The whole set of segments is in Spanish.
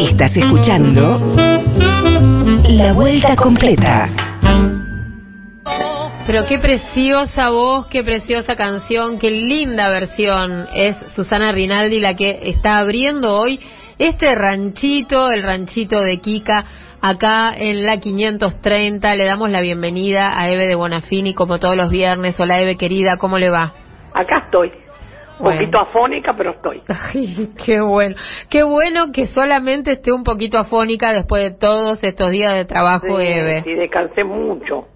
Estás escuchando La Vuelta Completa. Pero qué preciosa voz, qué preciosa canción, qué linda versión es Susana Rinaldi la que está abriendo hoy este ranchito, el ranchito de Kika, acá en la 530. Le damos la bienvenida a Eve de Bonafini como todos los viernes. Hola Eve querida, ¿cómo le va? Acá estoy. Un Bueno. poquito afónica, pero estoy. Ay, qué bueno. Qué bueno que solamente esté un poquito afónica después de todos estos días de trabajo, Sí, Eve. sí, descansé mucho.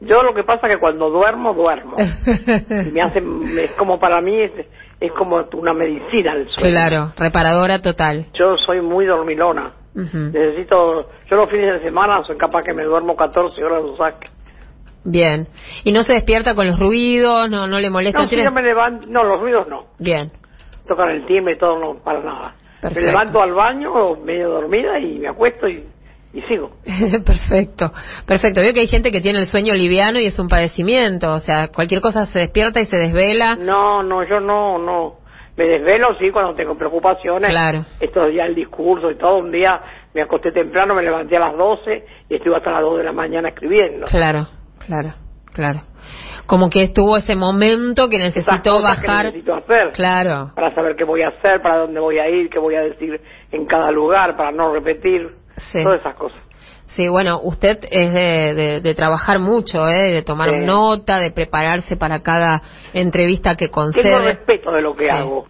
Yo lo que pasa es que cuando duermo, duermo. Y me hace, es como para mí, es, es como una medicina el sueño. claro, reparadora total. Yo soy muy dormilona. Necesito, yo los fines de semana soy capaz que me duermo 14 horas de saque. Bien. ¿Y no se despierta con los ruidos? ¿No, no le molesta? No, si ¿Tiene- yo me levanto, no, los ruidos no. Bien. Tocan el timbre y todo, no, para nada. Perfecto. Me levanto al baño, medio dormida, y me acuesto y, y sigo. Perfecto, perfecto. Veo que hay gente que tiene el sueño liviano y es un padecimiento, o sea, cualquier cosa se despierta y se desvela. No, no, yo no, no. Me desvelo, sí, cuando tengo preocupaciones. Claro. Estos días el discurso y todo. Un día me acosté temprano, me levanté a las 12 y estuve hasta las 2 de la mañana escribiendo. Claro, claro, claro. Como que estuvo ese momento que necesitó cosas que bajar. necesito hacer. Claro, Para saber qué voy a hacer, para dónde voy a ir, qué voy a decir en cada lugar, para no repetir. Sí. Todas esas cosas. sí, bueno, usted es de, de- de trabajar mucho, ¿eh? de tomar Sí. nota, de prepararse para cada entrevista que Tengo concede. respeto de lo que Sí. hago.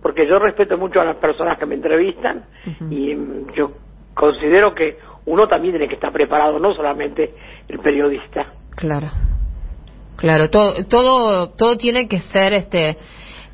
Porque yo respeto mucho a las personas que me entrevistan y yo considero que uno también tiene que estar preparado, no solamente el periodista. Claro, claro, todo, todo, todo tiene que ser, este,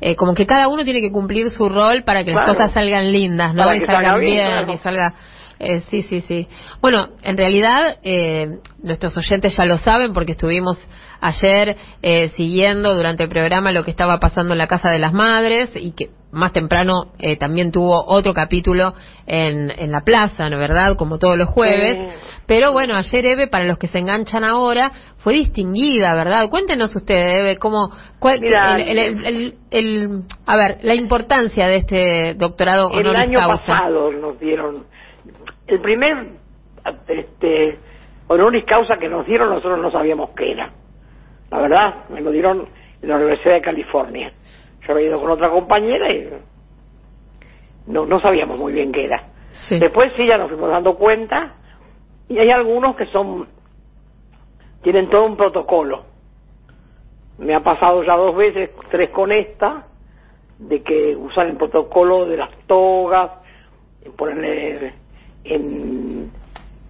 eh, como que cada uno tiene que cumplir su rol para que las cosas salgan lindas, ¿no? Para y que salgan salga bien, bien, claro. y salga, eh, sí, sí, sí. Bueno, en realidad eh, nuestros oyentes ya lo saben porque estuvimos ayer eh, siguiendo durante el programa lo que estaba pasando en la casa de las madres y que más temprano eh, también tuvo otro capítulo en, en la plaza, ¿no verdad? Como todos los jueves. Sí. Pero bueno, ayer Eve, para los que se enganchan ahora, fue distinguida, ¿verdad? Cuéntenos ustedes, Eve, cómo, cuál, Mira, el, el- el- el- el- a ver, la importancia de este doctorado El honoris año causa. pasado nos dieron el primer este honoris causa que nos dieron nosotros no sabíamos qué era. La verdad, me lo dieron en la Universidad de California. Había ido con otra compañera y no, no sabíamos muy bien qué era. Sí. Después sí ya nos fuimos dando cuenta y hay algunos que son tienen todo un protocolo. Me ha pasado ya dos veces, tres con esta, de que usan el protocolo de las togas, ponerle en,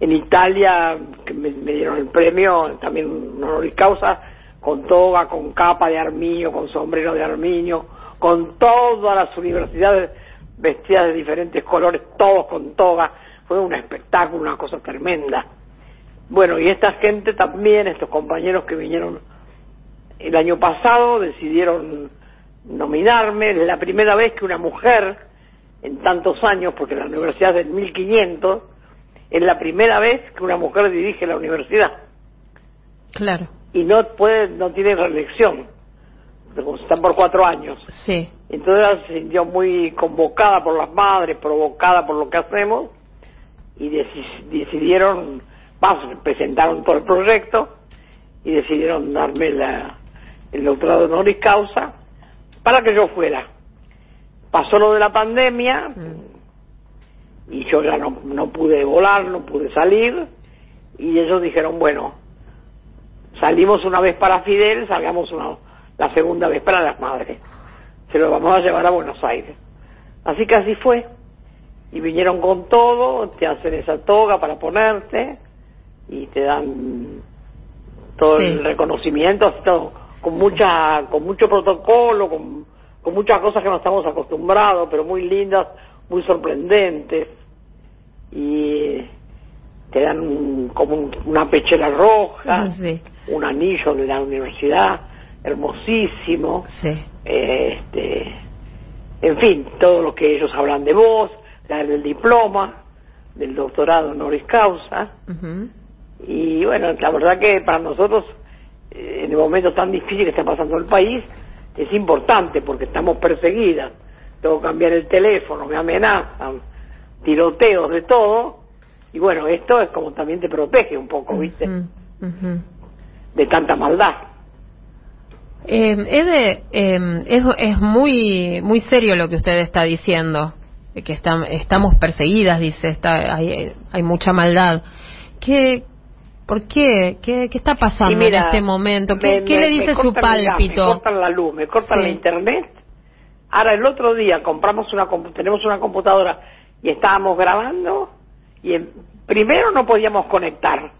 en Italia, que me, me dieron el premio, también un honoris causa, con toga, con capa de armiño, con sombrero de armiño, con todas las universidades vestidas de diferentes colores, todos con toga. Fue un espectáculo, una cosa tremenda. Bueno, y esta gente también, estos compañeros que vinieron el año pasado, decidieron nominarme. Es la primera vez que una mujer, en tantos años, porque la universidad es del 1500, es la primera vez que una mujer dirige la universidad Claro, y no puede, no tiene reelección, están por cuatro años. sí, Entonces ella se sintió muy convocada por las madres, provocada por lo que hacemos, y deci- decidieron, más, presentaron todo el proyecto, y decidieron darme la, el doctorado de honoris causa para que yo fuera. Pasó lo de la pandemia, y yo ya no, no pude volar, no pude salir, y ellos dijeron, bueno, salimos una vez para Fidel, salgamos una, la segunda vez para las madres. Se lo vamos a llevar a Buenos Aires. Así que así fue. Y vinieron con todo, te hacen esa toga para ponerte y te dan todo Sí. el reconocimiento, así todo, con mucha, con mucho protocolo, con, con muchas cosas que no estamos acostumbrados, pero muy lindas, muy sorprendentes. Y te dan un- como un- una pechera roja, sí, un anillo de la universidad, hermosísimo, sí, este, en fin, todo lo que ellos hablan de vos, dar el diploma, del doctorado honoris causa, ujú, y bueno, la verdad que para nosotros, eh, en el momento tan difícil que está pasando el país, es importante porque estamos perseguidas. tengo que cambiar el teléfono, me amenazan, tiroteos de todo. Y bueno, esto es como también te protege un poco, ¿viste? De tanta maldad. Eh, Ede, eh, es, es muy muy serio lo que usted está diciendo, que está- estamos perseguidas, dice, está, hay, hay mucha maldad. ¿Qué, ¿Por qué? ¿Qué, qué está pasando mira, en este momento? ¿Qué, me- qué me- le dice su pálpito? Me cortan la luz, me cortan Sí. la internet. Ahora el otro día compramos una tenemos una computadora y estábamos grabando y en- primero no podíamos conectar.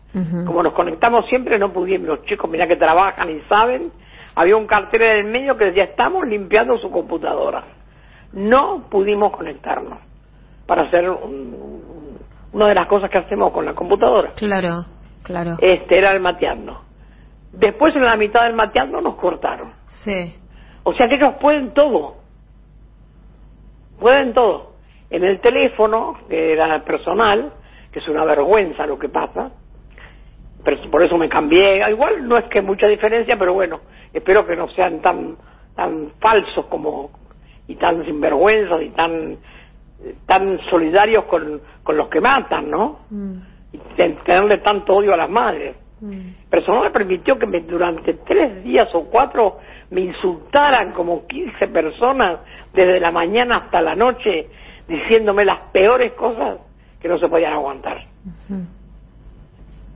Como nos conectamos siempre no pudimos. Los chicos, mira que trabajan y saben, había un cartel en el medio que decía estamos limpiando su computadora. No pudimos conectarnos para hacer un- una de las cosas que hacemos con la computadora. Claro, claro. Este era el mateando. Después en la mitad del mateando nos cortaron. Sí. O sea que ellos pueden todo. Pueden todo. En el teléfono, que era personal, que es una vergüenza lo que pasa, pero por eso me cambié. Igual no es que mucha diferencia, pero bueno, espero que no sean tan tan falsos como y tan sinvergüenzas y tan tan solidarios con, con los que matan, ¿no? Mm, Y ten- tenerle tanto odio a las madres. mm. Personal me permitió que me, durante tres días o cuatro me insultaran como 15 personas desde la mañana hasta la noche diciéndome las peores cosas que no se podían aguantar.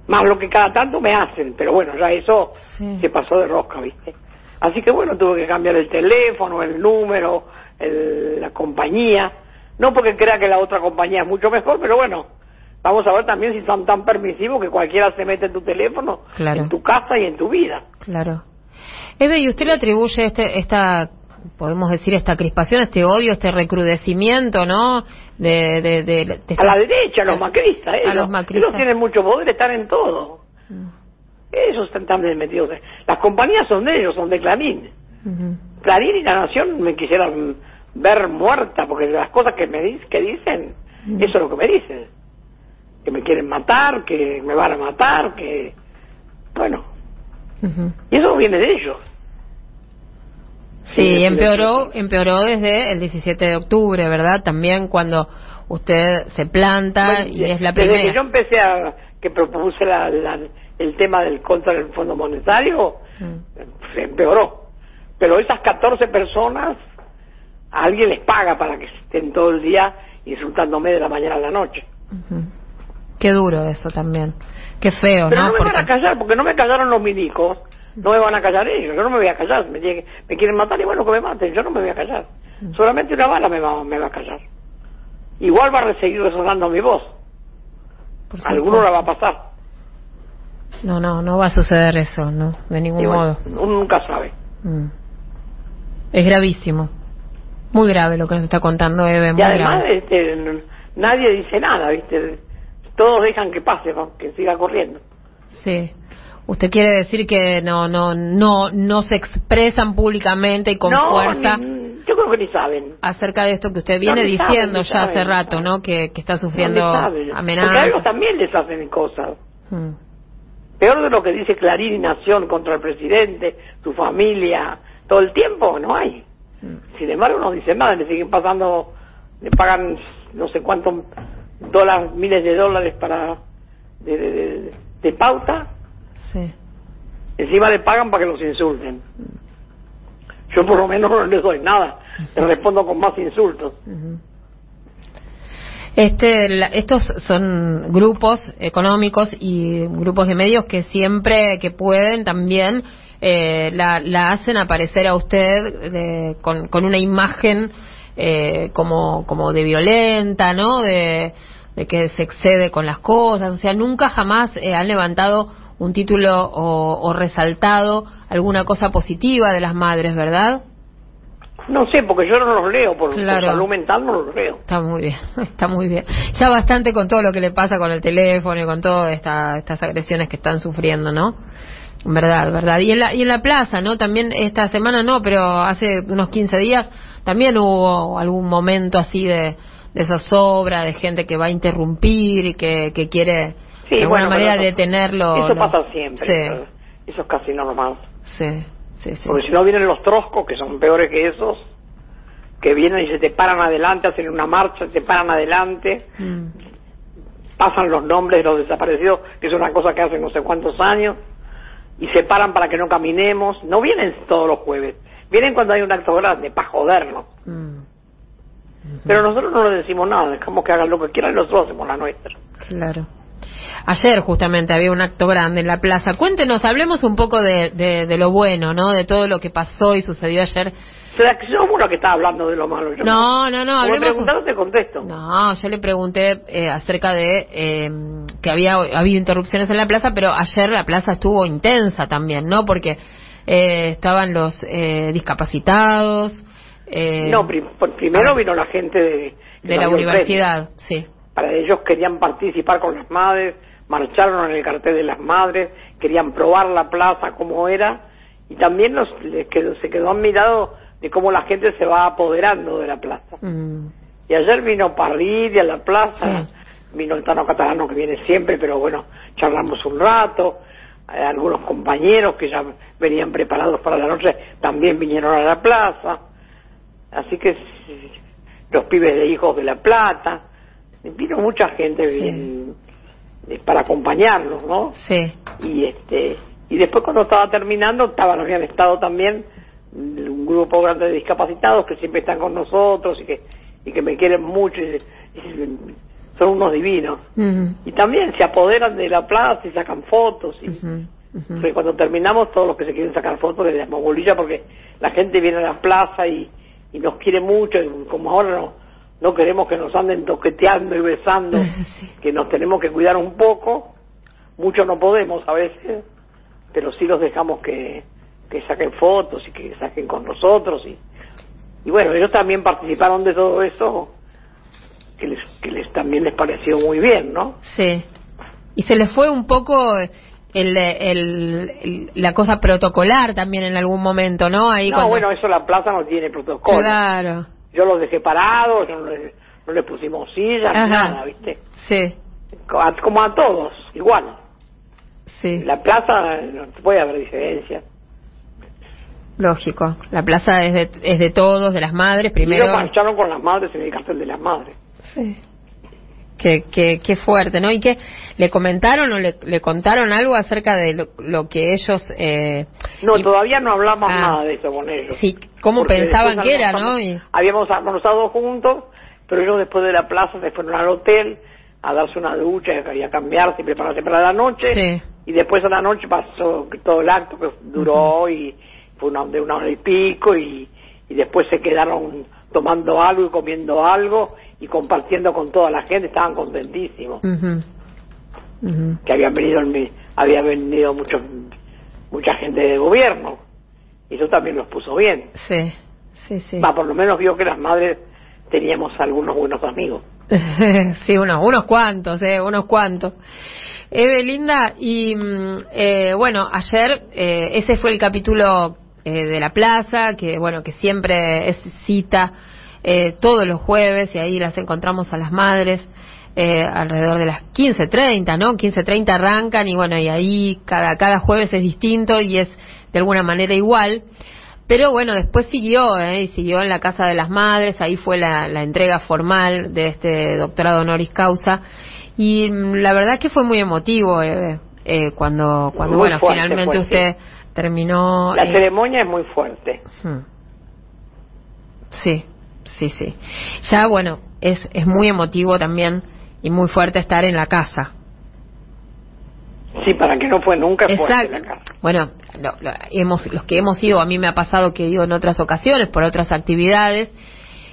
Más lo que cada tanto me hacen, pero bueno, ya eso Sí. se pasó de rosca, ¿viste? Así que bueno, tuve que cambiar el teléfono, el número, el- la compañía. No porque crea que la otra compañía es mucho mejor, pero bueno, vamos a ver también si son tan permisivos que cualquiera se mete en tu teléfono, Claro. en tu casa y en tu vida. Claro. Eve, ¿y usted le atribuye este, esta, podemos decir, esta crispación, este odio, este recrudecimiento, ¿no? De, de, de- de- A la derecha, a los macristas, A ellos, los macristas. ellos tienen mucho poder, están en todo. Mm, Ellos están también metidos. Las compañías son de ellos, son de Clarín. ujú. Clarín y La Nación me quisieran ver muerta, porque las cosas que me que dicen, eso es lo que me dicen. Que me quieren matar, que me van a matar, que... Bueno, y eso viene de ellos. Sí, empeoró, empeoró desde el 17 de octubre, ¿verdad? También cuando usted se planta Bueno, y es la desde primera. que yo empecé a... que propuse la- la- el tema del contra del Fondo Monetario, Mm. se empeoró. Pero esas 14 personas, a alguien les paga para que estén todo el día insultándome de la mañana a la noche. Ujú. Qué duro eso también. Qué feo, Pero ¿no? no, me van Porque- a callar, porque no me callaron los milicos, no me van a callar ellos, yo no me voy a callar, me, me quieren matar y bueno que me maten, yo no me voy a callar. Mm. Solamente una bala me va, me va a callar. Igual va a seguir resonando mi voz, alguno la va a pasar. No, no, no va a suceder eso, no, de ningún bueno, modo. uno nunca sabe. Mm. Es gravísimo. Muy grave lo que nos está contando Eve, muy Y además grave. este, nadie dice nada, ¿viste? Todos dejan que pase, que siga corriendo. Sí. Usted quiere decir que no no no no se expresan públicamente y con no, fuerza ni- yo creo que ni saben. acerca de esto que usted viene No, saben, diciendo ya hace rato, ¿no? Que, que está No, sufriendo ni saben. Porque a amenazas. ellos también les hacen cosas. Mm. Peor de lo que dice Clarín y Nación contra el presidente, su familia, todo el tiempo, no hay. Mm. Sin embargo, no dicen nada, le siguen pasando, le pagan no sé cuántos dólares, miles de dólares para de, de- de- de pauta, Sí. encima le pagan para que los insulten. Yo por lo menos no les doy nada, les respondo con más insultos. Este, la- estos son grupos económicos y grupos de medios que siempre que pueden también eh, la, la hacen aparecer a usted de- con, con una imagen eh, como, como de violenta, ¿no? De, de que se excede con las cosas. O sea, nunca jamás eh, han levantado un título o, o resaltado alguna cosa positiva de las madres, ¿verdad? No sé, porque yo no los leo, por, por Claro. salud mental no los leo. Está muy bien, está muy bien. Ya bastante con todo lo que le pasa con el teléfono y con todas esta, estas agresiones que están sufriendo, ¿no? Verdad, verdad. Y en la, y en la plaza, ¿no? También esta semana no, pero hace unos 15 días también hubo algún momento así de, de zozobra, de gente que va a interrumpir y que, que quiere Sí, de alguna bueno, manera pero eso- detenerlo. Eso ¿no? pasa siempre. Sí, Eso, eso es casi normal. sí, sí, sí. Porque si no vienen los troscos, que son peores que esos, que vienen y se te paran adelante, hacen una marcha, se te paran adelante, Mm. pasan los nombres de los desaparecidos, que es una cosa que hacen no sé cuántos años, y se paran para que no caminemos. No vienen todos los jueves, vienen cuando hay un acto grande, para jodernos. Mm. Pero nosotros no les decimos nada, dejamos que hagan lo que quieran y nosotros hacemos la nuestra. Claro. Ayer justamente había un acto grande en la plaza. Cuéntenos, hablemos un poco de, de, de lo bueno, ¿no? De todo lo que pasó y sucedió ayer. Sea, que yo uno que está hablando de lo malo. Yo No, no, no, Como me hablemos... preguntaron, te contesto. No, yo le pregunté eh, acerca de eh, que había habido interrupciones en la plaza, pero ayer la plaza estuvo intensa también, ¿no? Porque eh, estaban los eh, discapacitados. eh, No, primero ah. vino la gente de, de la universidad, sí. Para ellos querían participar con las madres, marcharon en el cartel de las madres, querían probar la plaza como era y también nos, les quedó, se quedó admirado de cómo la gente se va apoderando de la plaza. Mm, Y ayer vino Parrilli a la plaza, Sí. vino el Tano Catalano que viene siempre, pero bueno, charlamos un rato. Eh, algunos compañeros que ya venían preparados para la noche también vinieron a la plaza. Así que sí, los pibes de Hijos de la Plata. Vino mucha gente Sí. bien, para acompañarnos, ¿no? sí. y este y después cuando estaba terminando estaban habían estado también un grupo grande de discapacitados que siempre están con nosotros y que y que me quieren mucho y, y son unos divinos y también se apoderan de la plaza y sacan fotos y cuando terminamos todos los que se quieren sacar fotos les damos bolilla porque la gente viene a la plaza y, y nos quiere mucho y como ahora no no queremos que nos anden toqueteando y besando Sí. que nos tenemos que cuidar un poco mucho no podemos a veces pero sí los dejamos que, que saquen fotos y que saquen con nosotros y, y bueno ellos también participaron de todo eso que les que les también les pareció muy bien no Sí. Y se les fue un poco el, el, el- la cosa protocolar también en algún momento, ¿no? Ahí no cuando- bueno eso la plaza no tiene protocolo Claro. Yo los dejé parados, no les, no les pusimos sillas, Ajá. nada, ¿viste? Sí, Como a todos, igual. sí. La plaza no puede haber diferencia. Lógico. La plaza es de, es de todos, de las madres, primero. Primero marcharon con las madres en el cartel de las madres. Sí. Qué, qué, qué fuerte, ¿no? ¿Y qué le comentaron o le, le contaron algo acerca de lo, lo que ellos... Eh, No, y- todavía no hablamos Ah. nada de eso con ellos. Sí, cómo pensaban que era, ¿no? Y- Habíamos almorzado juntos, pero ellos después de la plaza se fueron al hotel a darse una ducha y a cambiarse y prepararse para la noche. Sí. Y después a la noche pasó todo el acto que duró y fue una, de una hora y pico y, y después se quedaron tomando algo y comiendo algo y compartiendo con toda la gente, estaban contentísimos. Ujú. Ujú. Que habían venido, había venido mucho, mucha gente de gobierno y eso también los puso bien. Sí, sí, sí. Va, por lo menos vio que las madres teníamos algunos buenos amigos. sí, unos, unos cuantos, eh, unos cuantos. Evelinda, y mm, eh, bueno, ayer eh, ese fue el capítulo eh, de la plaza, que bueno, que siempre es cita eh, todos los jueves y ahí las encontramos a las madres eh, alrededor de las 15.30, ¿no? 15.30 arrancan y bueno, y ahí cada, cada jueves es distinto y es de alguna manera igual. Pero bueno, después siguió, ¿eh? y siguió en la Casa de las Madres, ahí fue la, la entrega formal de este doctorado honoris causa. Y mm, la verdad que fue muy emotivo eh, eh, cuando, cuando Muy bueno, fuerte finalmente usted terminó. La eh, ceremonia es muy fuerte. hmm. Sí, sí, sí. Ya, bueno, es, es muy emotivo también y muy fuerte estar en la casa. Sí, para que no fue nunca fuerte la casa. Exacto. Bueno, lo- lo- hemos, los que hemos ido, a mí me ha pasado que he ido en otras ocasiones por otras actividades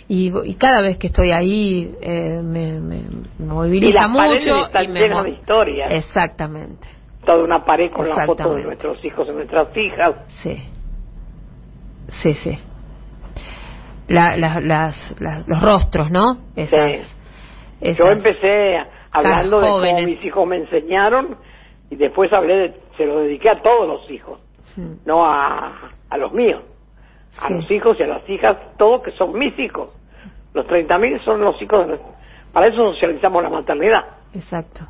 y, y cada vez que estoy ahí eh, me, me, me Y moviliza las paredes mucho. están y me llenas mo- de historias. Exactamente, Toda una pared con la foto de nuestros hijos y nuestras hijas. sí. Sí, sí. La, la- las, las- los rostros, ¿no? Esas, Sí. esas- Yo empecé hablando de cómo mis hijos me enseñaron y después hablé de, se lo dediqué a todos los hijos, no a, a los míos, a Sí. los hijos y a las hijas, todos que son mis hijos. Los 30.000 son los hijos de nuestro- Para eso socializamos la maternidad, Exacto.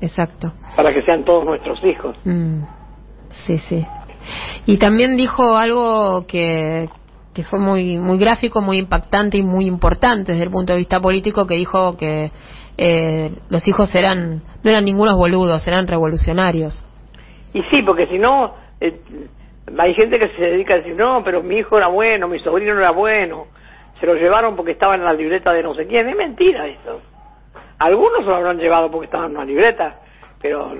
Exacto. para que sean todos nuestros hijos. Mm, sí, sí. Y también dijo algo que, que fue muy muy gráfico, muy impactante y muy importante desde el punto de vista político, que dijo que eh, los hijos eran no eran ningunos boludos, eran revolucionarios. Y sí, porque si no, eh, hay gente que se dedica a decir, no, pero mi hijo era bueno, mi sobrino era bueno, se lo llevaron porque estaba en la libreta de no sé quién. Es mentira eso. Algunos lo habrán llevado porque estaban en una libreta, pero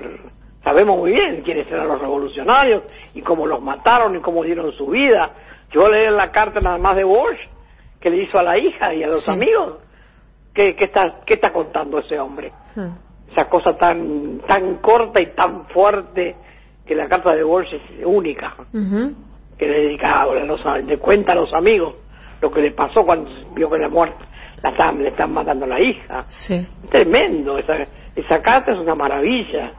sabemos muy bien quiénes eran los revolucionarios y cómo los mataron y cómo dieron su vida. Yo leí la carta nada más de Bosch que le hizo a la hija y a los amigos. ¿Qué, qué, está, ¿Qué está contando ese hombre? Hmm. Esa cosa tan, tan corta y tan fuerte que la carta de Bosch es única. Que le dedica, los, le cuenta a los amigos lo que le pasó cuando vio que la muerte la estaban, le están matando a la hija. Sí. Tremendo, esa, esa carta es una maravilla.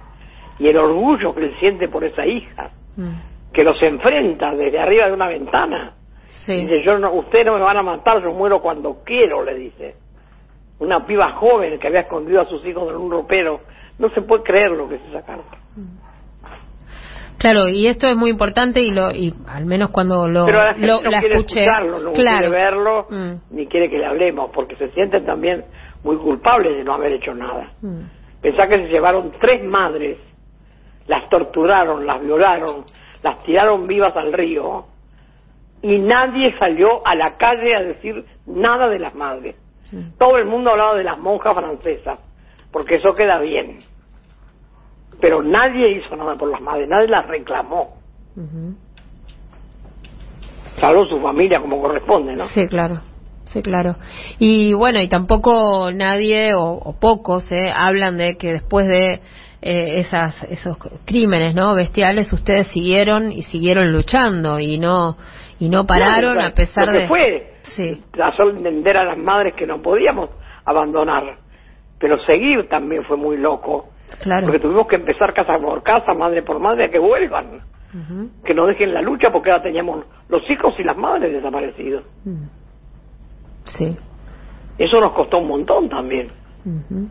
Y el orgullo que él siente por esa hija, Mm. Que los enfrenta desde arriba de una ventana. Sí. Dice, yo no, ustedes no me van a matar, yo muero cuando quiero, le dice. Una piba joven que había escondido a sus hijos en un ropero. No se puede creer lo que es esa carta. Claro, y esto es muy importante y lo y al menos cuando lo, Pero la gente lo- no la quiere escuché, escucharlo, no claro. quiere verlo, Mm. ni quiere que le hablemos, porque se sienten también muy culpables de no haber hecho nada. Mm. Pensá que se llevaron tres madres, las torturaron, las violaron, las tiraron vivas al río, y nadie salió a la calle a decir nada de las madres. Todo el mundo hablaba de las monjas francesas, porque eso queda bien. Pero nadie hizo nada por las madres, nadie las reclamó, Ujú. salvo su familia como corresponde, ¿no? Sí, claro. Sí, claro. Y bueno, y tampoco nadie o, o pocos eh, hablan de que después de eh, esas esos crímenes, ¿no? Bestiales, ustedes siguieron y siguieron luchando y no y no pararon a pesar lo que de fue Sí. hacer entender a las madres que no podíamos abandonar pero seguir también fue muy loco Claro. porque tuvimos que empezar casa por casa madre por madre a que vuelvan que no dejen la lucha porque ahora teníamos los hijos y las madres desaparecidos Mm. Sí. eso nos costó un montón también Ujú.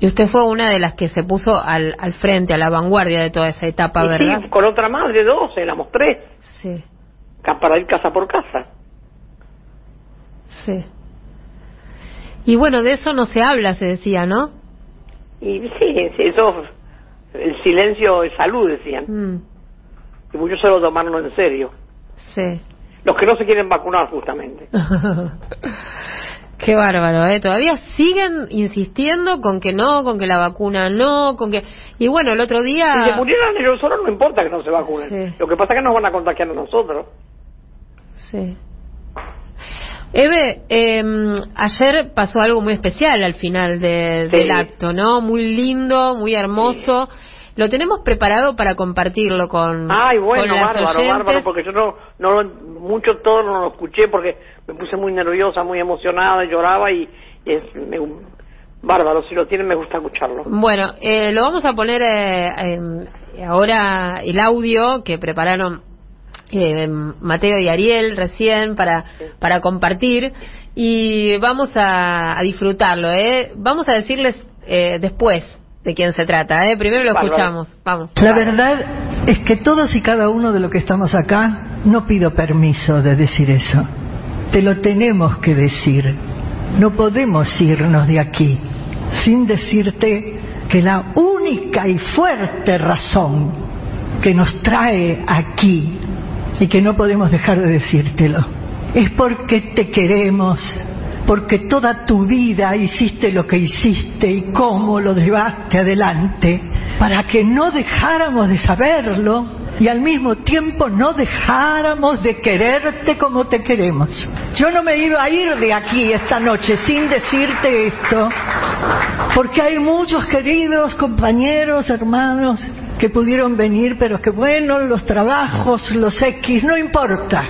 Y usted fue una de las que se puso al, al frente, a la vanguardia de toda esa etapa, y ¿verdad? sí, con otra madre dos éramos tres Sí, para ir casa por casa sí. Y bueno, de eso no se habla, se decía, ¿no? y sí, sí, eso el silencio es salud decían Mm, y muchos se lo tomaron en serio sí. los que no se quieren vacunar justamente Qué bárbaro, ¿eh? Todavía siguen insistiendo con que no, con que la vacuna no, con que... Y bueno, el otro Si se día... murieran ellos solos no importa que no se vacunen. Sí. Lo que pasa es que nos van a contagiar a nosotros. Sí. Eve, eh, ayer pasó algo muy especial al final de- Sí. del acto, ¿no? Muy lindo, muy hermoso. Lo tenemos preparado para compartirlo con, Ay, con bueno, las bárbaro, oyentes. bárbaro, porque yo no, no, lo- mucho todo no lo escuché porque me puse muy nerviosa, muy emocionada, lloraba y, y es me- bárbaro. Si lo tienen me gusta escucharlo. Bueno, eh, lo vamos a poner eh, en- ahora el audio que prepararon eh, Mateo y Ariel recién para, para compartir y vamos a, a disfrutarlo. ¿eh? Vamos a decirles eh, después de quién se trata. ¿eh? Primero lo escuchamos. Vamos. La verdad es que todos y cada uno de los que estamos acá no pido permiso de decir eso. Te lo tenemos que decir. No podemos irnos de aquí sin decirte que la única y fuerte razón que nos trae aquí y que no podemos dejar de decírtelo es porque te queremos, porque toda tu vida hiciste lo que hiciste y cómo lo llevaste adelante, para que no dejáramos de saberlo y al mismo tiempo no dejáramos de quererte como te queremos. Yo no me iba a ir de aquí esta noche sin decirte esto, porque hay muchos queridos compañeros, hermanos, que pudieron venir, pero que bueno, los trabajos, los X, no importa.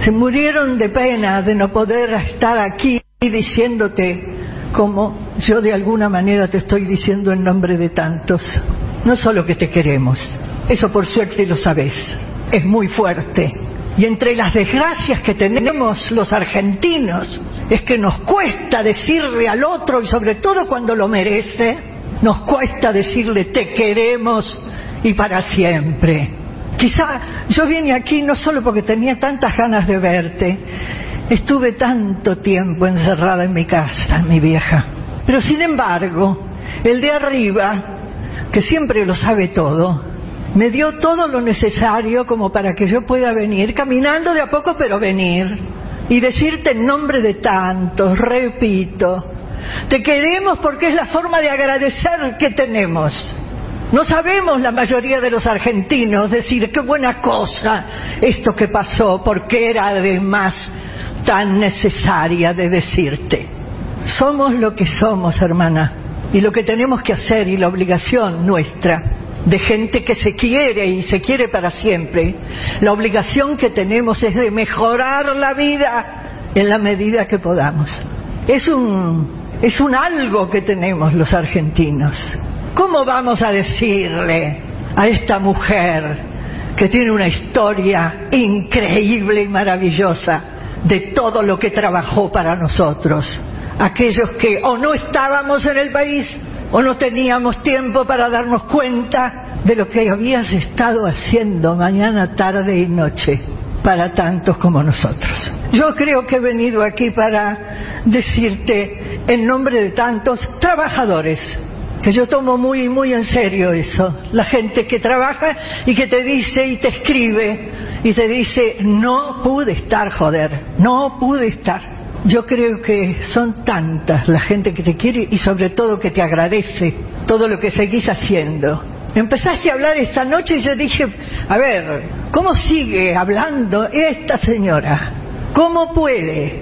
Se murieron de pena de no poder estar aquí diciéndote como yo de alguna manera te estoy diciendo en nombre de tantos. No solo que te queremos, eso por suerte lo sabes, es muy fuerte. Y entre las desgracias que tenemos los argentinos es que nos cuesta decirle al otro, y sobre todo cuando lo merece, nos cuesta decirle te queremos y para siempre. Quizá yo vine aquí no solo porque tenía tantas ganas de verte, estuve tanto tiempo encerrada en mi casa, mi vieja. Pero sin embargo, el de arriba, que siempre lo sabe todo, me dio todo lo necesario como para que yo pueda venir, caminando de a poco, pero venir, y decirte en nombre de tantos, repito, te queremos porque es la forma de agradecer que tenemos. No sabemos la mayoría de los argentinos decir qué buena cosa esto que pasó, porque era además tan necesaria de decirte. Somos lo que somos, hermana, y lo que tenemos que hacer y la obligación nuestra de gente que se quiere y se quiere para siempre, la obligación que tenemos es de mejorar la vida en la medida que podamos. Es un, es un algo que tenemos los argentinos. ¿Cómo vamos a decirle a esta mujer que tiene una historia increíble y maravillosa de todo lo que trabajó para nosotros? Aquellos que o no estábamos en el país o no teníamos tiempo para darnos cuenta de lo que habías estado haciendo mañana, tarde y noche para tantos como nosotros. Yo creo que he venido aquí para decirte en nombre de tantos trabajadores que yo tomo muy, muy en serio eso. La gente que trabaja y que te dice y te escribe y te dice, no pude estar, joder, no pude estar. Yo creo que son tantas la gente que te quiere y sobre todo que te agradece todo lo que seguís haciendo. Empezaste a hablar esa noche y yo dije, a ver, ¿cómo sigue hablando esta señora? ¿Cómo puede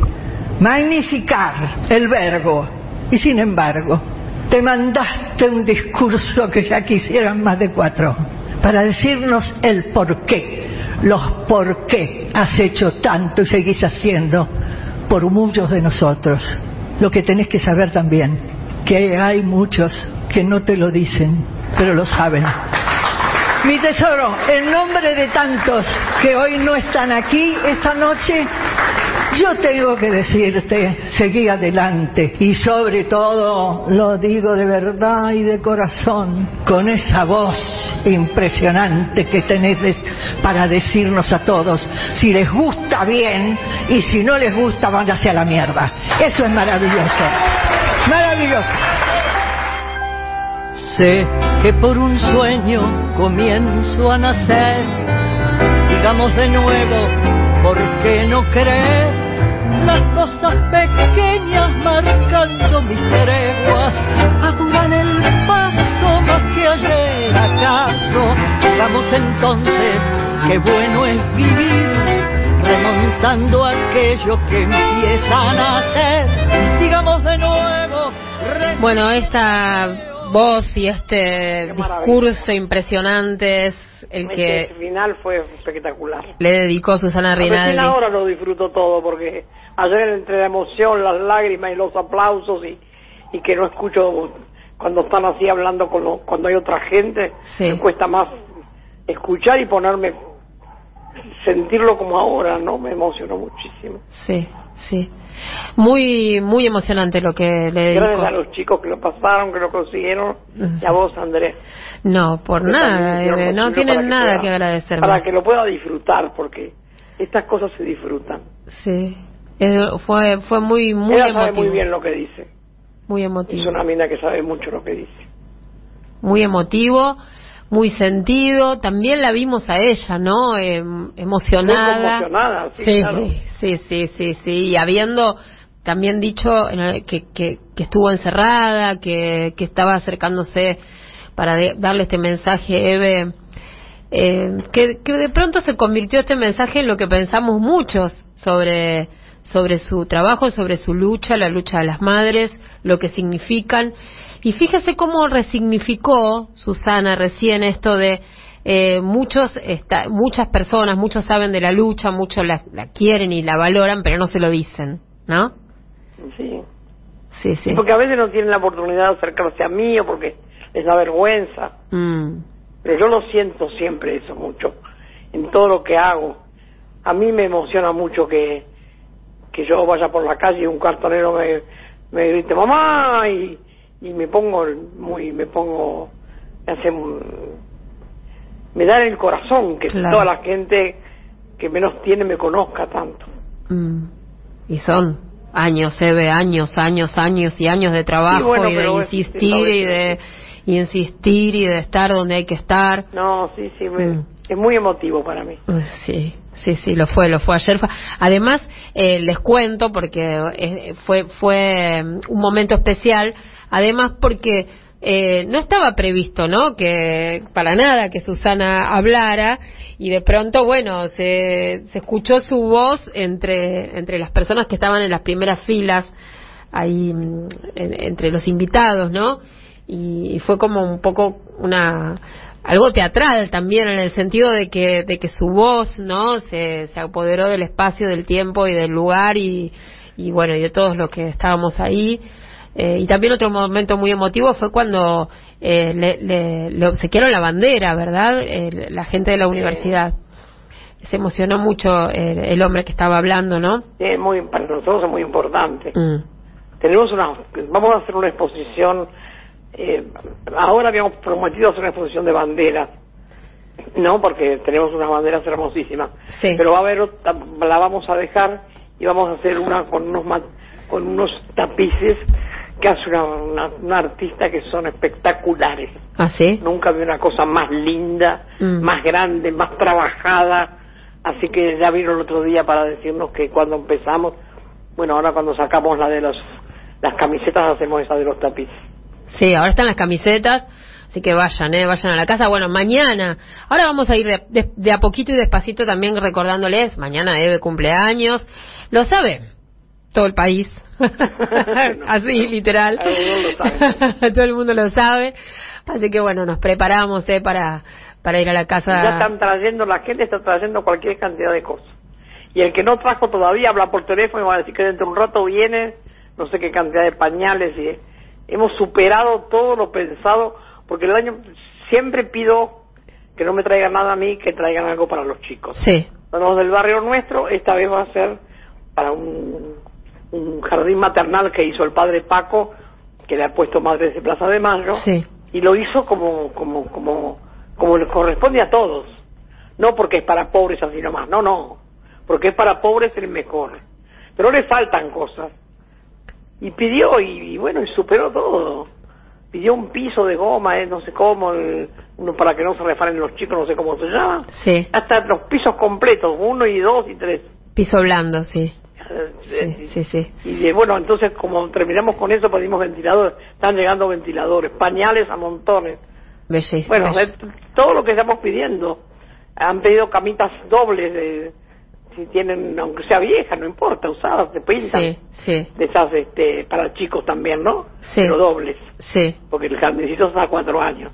magnificar el verbo? Y sin embargo, te mandaste un discurso que ya quisieran más de cuatro, para decirnos el por qué, los por qué has hecho tanto y seguís haciendo por muchos de nosotros. Lo que tenés que saber también, que hay muchos que no te lo dicen, pero lo saben. Mi tesoro, en nombre de tantos que hoy no están aquí esta noche, yo tengo que decirte, seguí adelante y sobre todo lo digo de verdad y de corazón, con esa voz impresionante que tenés para decirnos a todos si les gusta bien y si no les gusta váyase a la mierda. Eso es maravilloso, maravilloso. Sé que por un sueño comienzo a nacer, digamos de nuevo, ¿por qué no creer? Las cosas pequeñas marcando mis treguas apuran el paso más que ayer acaso. Digamos entonces qué bueno es vivir remontando aquello que empieza a nacer. Digamos de nuevo. Bueno, esta voz y este discurso impresionante es el que El final fue espectacular. le dedicó Susana Rinaldi. ahora lo disfruto todo porque ayer entre la emoción, las lágrimas y los aplausos y, y que no escucho cuando están así hablando con lo- cuando hay otra gente, Sí. me cuesta más escuchar y ponerme, sentirlo como ahora, ¿no? Me emocionó muchísimo. Sí, sí. Muy, muy emocionante lo que le Gracias a dedicó. los chicos que lo pasaron, que lo consiguieron, y a vos, Andrés. No, por que nada, Eve, no tienen nada pueda- que agradecerme. Para que lo pueda disfrutar, porque estas cosas se disfrutan. Sí, Eh, fue, fue muy, muy Ella sabe emotivo. muy bien lo que dice. Muy Es emotivo. una mina que sabe mucho lo que dice. Muy emotivo, muy sentido. También la vimos a ella, ¿no? Eh, emocionada. Muy conmocionada, sí, sí, claro. sí, sí, sí, sí. Y habiendo también dicho que, que, que estuvo encerrada, que, que estaba acercándose para de- darle este mensaje, Eve, eh, que, que de pronto se convirtió este mensaje en lo que pensamos muchos sobre, sobre su trabajo, sobre su lucha, la lucha de las madres, lo que significan. Y fíjese cómo resignificó Susana recién esto de eh, muchos, esta- muchas personas, muchos saben de la lucha, muchos la, la quieren y la valoran, pero no se lo dicen, ¿no? Sí. Sí, sí. Porque a veces no tienen la oportunidad de acercarse a mí o porque les da vergüenza. Mm, Pero yo lo siento siempre eso mucho, en todo lo que hago. A mí me emociona mucho que, que yo vaya por la calle y un cartonero me, me grite mamá y, y me pongo muy, me pongo, me hace, me da en el corazón que Claro. toda la gente que menos tiene me conozca tanto. Mm. Y son años, Eve, años, años, años y años de trabajo bueno, y de es- insistir es y de y insistir y de estar donde hay que estar. No, sí, sí, me- Mm. es muy emotivo para mí. Sí, sí, sí, lo fue, lo fue ayer. Además, eh, les cuento porque eh, fue fue mm, un momento especial. Además, porque eh, no estaba previsto, ¿no? Que para nada que Susana hablara y de pronto, bueno, se, se escuchó su voz entre entre las personas que estaban en las primeras filas ahí mm, en- entre los invitados, ¿no? Y fue como un poco una algo teatral también en el sentido de que de que su voz, ¿no? Se, se apoderó del espacio, del tiempo y del lugar y y bueno y de todos los que estábamos ahí. Eh, y también otro momento muy emotivo fue cuando eh, le, le, le obsequiaron la bandera, ¿verdad? El- la gente de la universidad. Se emocionó mucho el, el hombre que estaba hablando, ¿no? Es muy, para nosotros es muy importante. Mm. Tenemos una, vamos a hacer una exposición, eh, ahora habíamos prometido hacer una exposición de banderas, no, porque tenemos unas banderas hermosísimas, Sí. pero va a haber, otra- la vamos a dejar y vamos a hacer una con unos con unos tapices que hace una, una, una artista que son espectaculares. ¿Ah, sí? Nunca vi una cosa más linda, Mm. más grande, más trabajada. Así que ya vino el otro día para decirnos que cuando empezamos, bueno, ahora cuando sacamos la de los, las camisetas hacemos esa de los tapices. Sí, ahora están las camisetas, así que vayan, ¿eh? Vayan a la casa. Bueno, mañana, ahora vamos a ir de, de- de a poquito y despacito también recordándoles, mañana Eve cumpleaños, lo sabe todo el país, así literal, Todo el mundo lo sabe. todo el mundo lo sabe, así que bueno, nos preparamos, ¿eh? Para, para ir a la casa. Ya están trayendo, la gente está trayendo cualquier cantidad de cosas. Y el que no trajo todavía habla por teléfono y va a decir que dentro de un rato viene, no sé qué cantidad de pañales. y Hemos superado todo lo pensado, porque el año siempre pido que no me traigan nada a mí, que traigan algo para los chicos. Sí, Los del barrio nuestro, esta vez va a ser para un, un jardín maternal que hizo el padre Paco, que le ha puesto Madres de Plaza de Mayo, sí, y lo hizo como, como, como, como le corresponde a todos. No porque es para pobres así nomás, no, no, porque es para pobres el mejor. Pero le faltan cosas. Y pidió, y, y bueno, y superó todo. Pidió un piso de goma, eh, no sé cómo, el- uno para que no se refaren los chicos, no sé cómo se llama. sí, Hasta los pisos completos, uno y dos y tres. piso blando, sí, Eh, sí, sí, sí, Y bueno, entonces como terminamos con eso, pedimos ventiladores. Están llegando ventiladores, pañales a montones. bellísimo. Bueno, de todo lo que estamos pidiendo. Han pedido camitas dobles, de, si tienen, aunque sea vieja, no importa, usadas, se pintan. Sí, sí, De esas, este, para chicos también, ¿no? Sí. Pero dobles, sí, porque el jardincito está a cuatro años.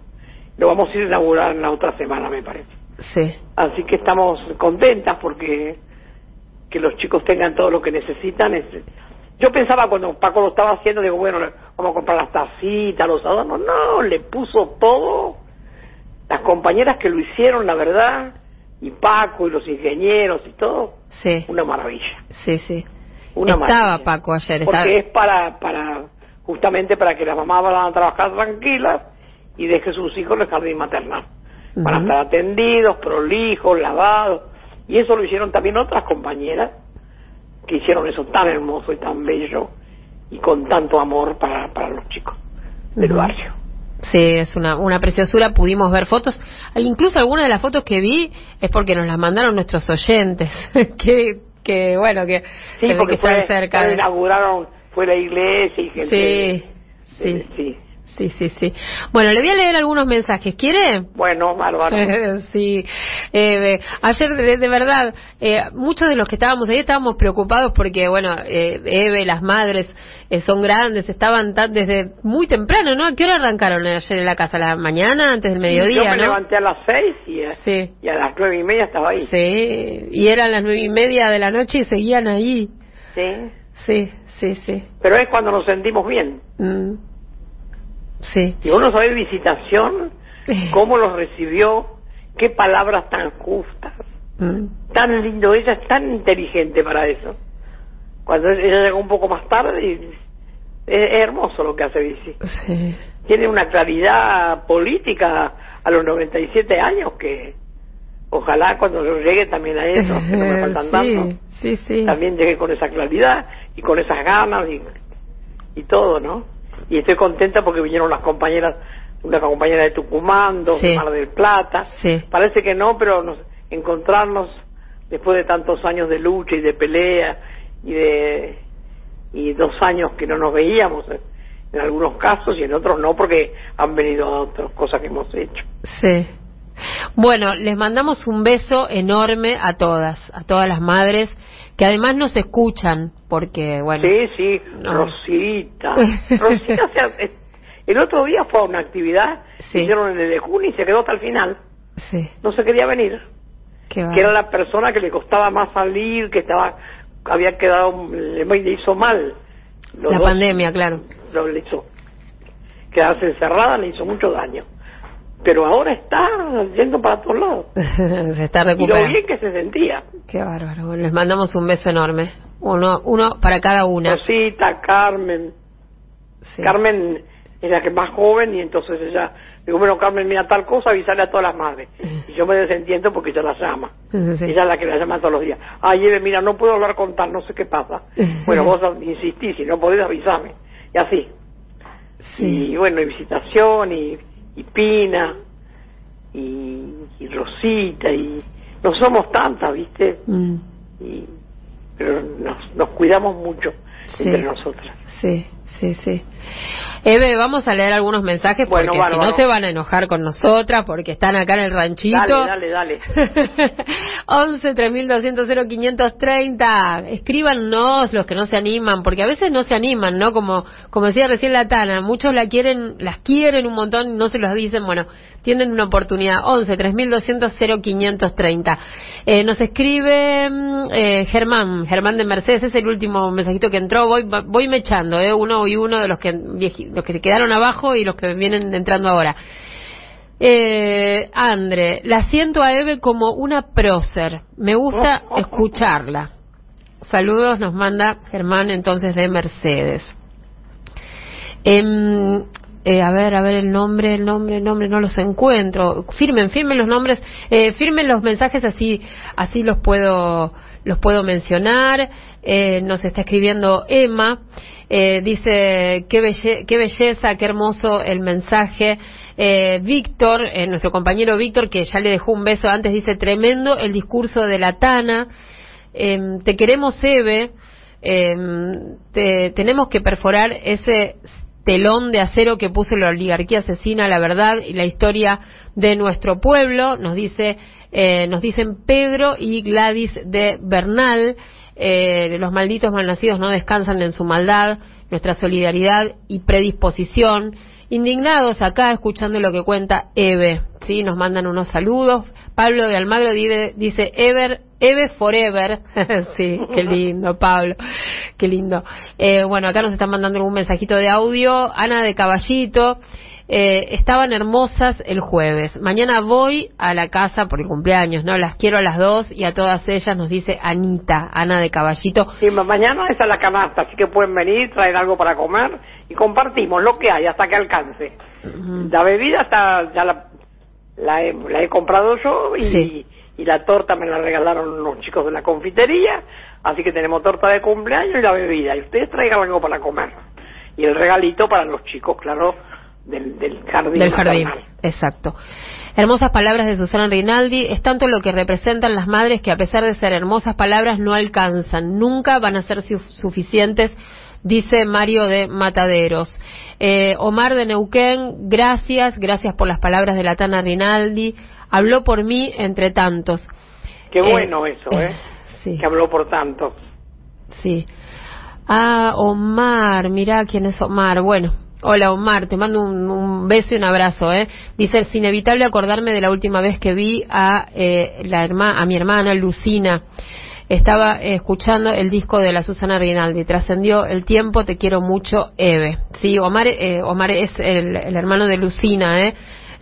Lo vamos a ir a inaugurar en la otra semana, me parece. sí. Así que estamos contentas porque que los chicos tengan todo lo que necesitan. Es... Yo pensaba cuando Paco lo estaba haciendo, digo, bueno, vamos a comprar las tacitas, los adornos. No, le puso todo. Las compañeras que lo hicieron, la verdad, y Paco y los ingenieros y todo, Sí, una maravilla. sí, sí. Una Estaba maravilla. Paco ayer, estaba... Porque es para, para, justamente para que las mamás vayan a trabajar tranquilas y deje sus hijos en el jardín maternal. Para Ujú. estar atendidos, prolijos, lavados. Y eso lo hicieron también otras compañeras que hicieron eso tan hermoso y tan bello y con tanto amor para, para los chicos del Ujú. barrio. Sí, es una, una preciosura, pudimos ver fotos. Incluso algunas de las fotos que vi es porque nos las mandaron nuestros oyentes, que, que bueno, que Sí, porque que están fue, cerca. de- inauguraron, fue la iglesia y gente... Sí, sí, sí. Sí, sí, sí. Bueno, le voy a leer algunos mensajes. ¿Quiere? Bueno, bárbaro. sí, eh, ayer de, de verdad, eh, muchos de los que estábamos ahí estábamos preocupados porque, bueno, eh, Eve, las madres eh, son grandes, estaban tan, desde muy temprano, ¿no? ¿A qué hora arrancaron ayer en la casa? ¿A la mañana, antes del Yo mediodía, me no? levanté a las seis y, a- Sí. y a las nueve y media estaba ahí. Sí, y eran las nueve y media de la noche y seguían ahí. Sí. Sí, sí, sí. Pero es cuando nos sentimos bien. Mm. Sí. Y uno sabe visitación, cómo los recibió, qué palabras tan justas, Mm. tan lindo, ella es tan inteligente para eso. Cuando ella llegó un poco más tarde, y es, hermoso lo que hace Bici. Sí. tiene una claridad política a los 97 años que ojalá cuando yo llegue también a eso, que no me faltan tanto, sí, sí. también llegue con esa claridad y con esas ganas y, y todo, ¿no? Y estoy contenta porque vinieron las compañeras, una compañera de Tucumán, dos de. Mar del Plata. Sí. Parece que no, pero nos, encontrarnos después de tantos años de lucha y de pelea y de y dos años que no nos veíamos en, en algunos casos y en otros no porque han venido a otras cosas que hemos hecho. Sí. Bueno, les mandamos un beso enorme a todas, a todas las madres que además nos escuchan, porque, bueno. Sí, sí, No. Rosita. Rosita, o sea, el otro día fue a una actividad Sí. hicieron en el de junio y se quedó hasta el final. Sí, No se quería venir. qué Que era la persona que le costaba más salir, que estaba había quedado, le, hizo mal. Los La dos- pandemia, claro. lo le hizo. Quedarse encerrada le hizo mucho daño. Pero ahora está yendo para todos lados. Se está Y lo recuperando. bien que se sentía. Qué bárbaro. Les mandamos un beso enorme. Uno, uno para cada una. Rosita, Carmen. Sí. Carmen es la que más joven y entonces ella, digo, bueno, Carmen, mira tal cosa, avisarle a todas las madres. Y yo me desentiendo porque ella la llama. Sí. Ella es la que la llama todos los días. Ay, Eve, mira, no puedo hablar con tal, no sé qué pasa. Bueno, vos insistís, si no podés avisarme. Y así. Sí. Y bueno, y Visitación, y, y Pina, y, y Rosita, y no somos tantas, ¿viste? Mm, Y, pero nos, nos cuidamos mucho Sí. entre nosotras. sí, sí, sí. Eve, vamos a leer algunos mensajes porque Bueno, si bárbaro. no se van a enojar con nosotras porque están acá en el ranchito. Dale, dale, dale. 11 3200 0530 escríbanos los que no se animan porque a veces no se animan no como como decía recién la Tana muchos la quieren las quieren un montón no se los dicen bueno tienen una oportunidad 11 3200 0530 eh, nos escribe mm, eh, Germán Germán de Mercedes es el último mensajito que entró voy voy mechando eh, uno y uno de los que los que quedaron abajo y los que vienen entrando ahora eh, Andre, la siento a Eve como una prócer. Me gusta escucharla. Saludos, nos manda Germán entonces de Mercedes. Em, eh, a ver, a ver el nombre, el nombre, el nombre, no los encuentro. Firmen, firmen los nombres, eh, firmen los mensajes así, así los puedo, los puedo mencionar. Eh, nos está escribiendo Emma, eh, dice qué, belle- qué belleza, qué hermoso el mensaje. Eh, Víctor, eh, nuestro compañero Víctor, que ya le dejó un beso antes, dice tremendo el discurso de la Tana. Em, te queremos, Eve. Em, te- tenemos que perforar ese telón de acero que puso la oligarquía asesina, la verdad y la historia de nuestro pueblo. Nos dice, eh, nos dicen Pedro y Gladys de Bernal. Eh, los malditos malnacidos no descansan en su maldad. Nuestra solidaridad y predisposición. Indignados acá escuchando lo que cuenta Eve, ¿sí? Nos mandan unos saludos. Pablo de Almagro dice, Ever, Eve Forever. sí, qué lindo, Pablo. Qué lindo. Eh, bueno, acá nos están mandando un mensajito de audio. Ana de Caballito. Eh, estaban hermosas el jueves. Mañana voy a la casa por el cumpleaños, ¿no? Las quiero a las dos y a todas ellas nos dice Anita, Ana de Caballito. Ma- mañana está la canasta, así que pueden venir, traer algo para comer y compartimos lo que hay hasta que alcance. La bebida está, ya la, la, he, la he comprado yo y, Sí. Y la torta me la regalaron los chicos de la confitería, así que tenemos torta de cumpleaños y la bebida. Y ustedes traigan algo para comer. Y el regalito para los chicos, claro, del, del jardín. del jardín. maternal. Exacto. Hermosas palabras de Susana Rinaldi. Es tanto lo que representan las madres que a pesar de ser hermosas palabras no alcanzan. Nunca van a ser su- suficientes, dice Mario de Mataderos. Eh, Omar de Neuquén, gracias, gracias por las palabras de la Tana Rinaldi. Habló por mí entre tantos. Qué Eh, bueno eso, ¿eh? Sí. Que habló por tanto. Sí. Ah, Omar, mirá quién es Omar. Bueno, hola Omar, te mando un, un beso y un abrazo, ¿eh? Dice, es inevitable acordarme de la última vez que vi a, eh, la herma, a mi hermana Lucina. Estaba eh, escuchando el disco de la Susana Rinaldi. Trascendió el tiempo, te quiero mucho, Eve. Sí, Omar, eh, Omar es el, el hermano de Lucina, ¿eh?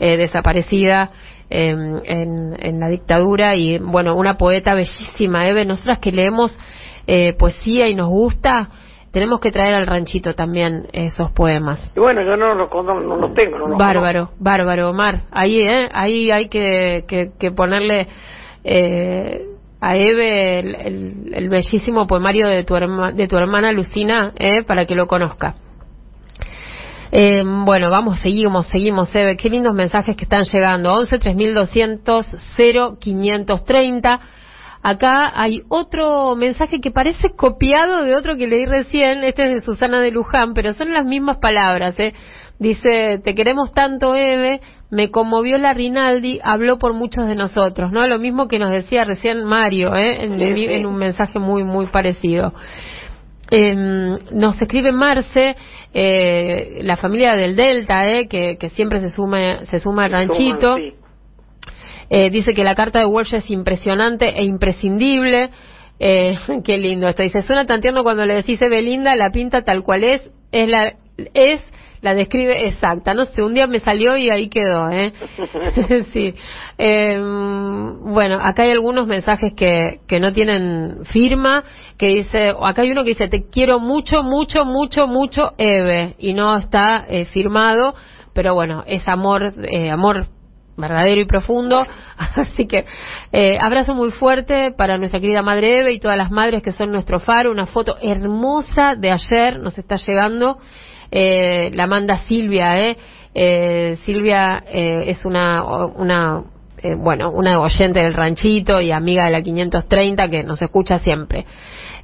Eh, desaparecida eh, en, en la dictadura y, bueno, una poeta bellísima, Eve. Nosotras que leemos eh, poesía y nos gusta, tenemos que traer al ranchito también esos poemas. Y bueno, yo no, los no, no los tengo. No los bárbaro, conozco. bárbaro, Omar. Ahí, ¿eh? Ahí hay que, que, que ponerle eh, a Eve el, el, el, bellísimo poemario de tu, herma, de tu hermana Lucina, ¿eh? para que lo conozca. Eh, bueno, vamos, seguimos, seguimos, Eve. Qué lindos mensajes que están llegando. 11 3200 0530. Acá hay otro mensaje que parece copiado de otro que leí recién. Este es de Susana de Luján, pero son las mismas palabras, ¿eh? Dice, te queremos tanto, Eve. Me conmovió la Rinaldi, habló por muchos de nosotros, ¿no? Lo mismo que nos decía recién Mario, ¿eh? En, en un mensaje muy, muy parecido. Eh, nos escribe Marce, eh, la familia del Delta, eh, que, que, siempre se suma, se suma al ranchito. Sí. Eh, dice que la carta de Walsh es impresionante e imprescindible. Eh, qué lindo esto. Dice, suena tan tierno cuando le decís Belinda, la pinta tal cual es, es la, es la describe exacta. No sé, un día me salió y ahí quedó, ¿eh? sí. Eh, bueno, acá hay algunos mensajes que, que no tienen firma, que dice, acá hay uno que dice, te quiero mucho, mucho, mucho, mucho, Eve, y no está eh, firmado, pero bueno, es amor, eh, amor verdadero y profundo. Así que eh, abrazo muy fuerte para nuestra querida Madre Eve y todas las madres que son nuestro faro. Una foto hermosa de ayer nos está llegando eh, la manda Silvia, ¿eh? eh Silvia eh, es una, una eh, bueno, una oyente del ranchito y amiga de la 530 que nos escucha siempre.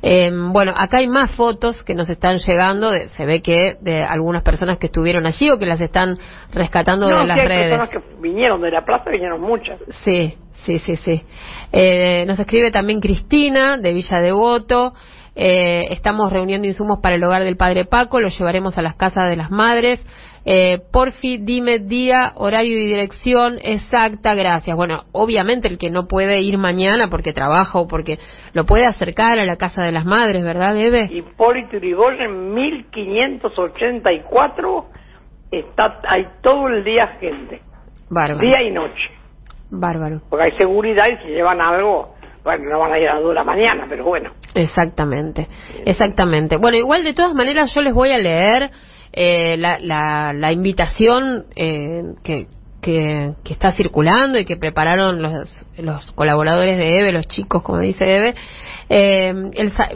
Eh, bueno, acá hay más fotos que nos están llegando, de, se ve que de algunas personas que estuvieron allí o que las están rescatando no, de las sí, hay redes. personas que vinieron de la plaza, vinieron muchas. Sí, sí, sí, sí. Eh, nos escribe también Cristina de Villa Devoto. Eh, estamos reuniendo insumos para el hogar del padre Paco, lo llevaremos a las casas de las madres. Eh, porfi, dime día, horario y dirección exacta, gracias. Bueno, obviamente el que no puede ir mañana porque trabaja o porque lo puede acercar a la casa de las madres, ¿verdad, Eve? Hipólito Yrigoyen, 1584, está, hay todo el día gente. Bárbaro. Día y noche. Bárbaro. Porque hay seguridad y si llevan algo, bueno, no van a ir a las 2 de la mañana, pero bueno. Exactamente, exactamente. Bueno, igual de todas maneras yo les voy a leer eh, la, la, la, invitación eh, que, que, está circulando y que prepararon los, los colaboradores de EVE, los chicos, como dice EVE. Eh,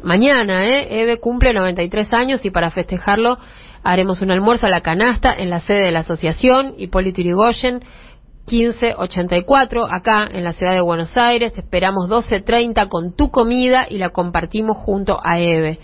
mañana, ¿eh? EVE cumple 93 años y para festejarlo haremos un almuerzo a la canasta en la sede de la asociación Hipólito 1584 acá en la ciudad de Buenos Aires. Te esperamos 12.30 con tu comida y la compartimos junto a Eve.